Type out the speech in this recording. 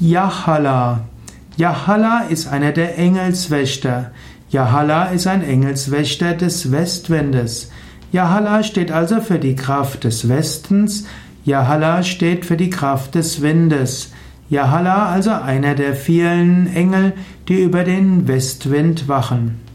Yahala. Yahala ist einer der Engelswächter. Yahala ist ein Engelswächter des Westwindes. Yahala steht also für die Kraft des Westens. Yahala steht für die Kraft des Windes. Yahala also einer der vielen Engel, die über den Westwind wachen.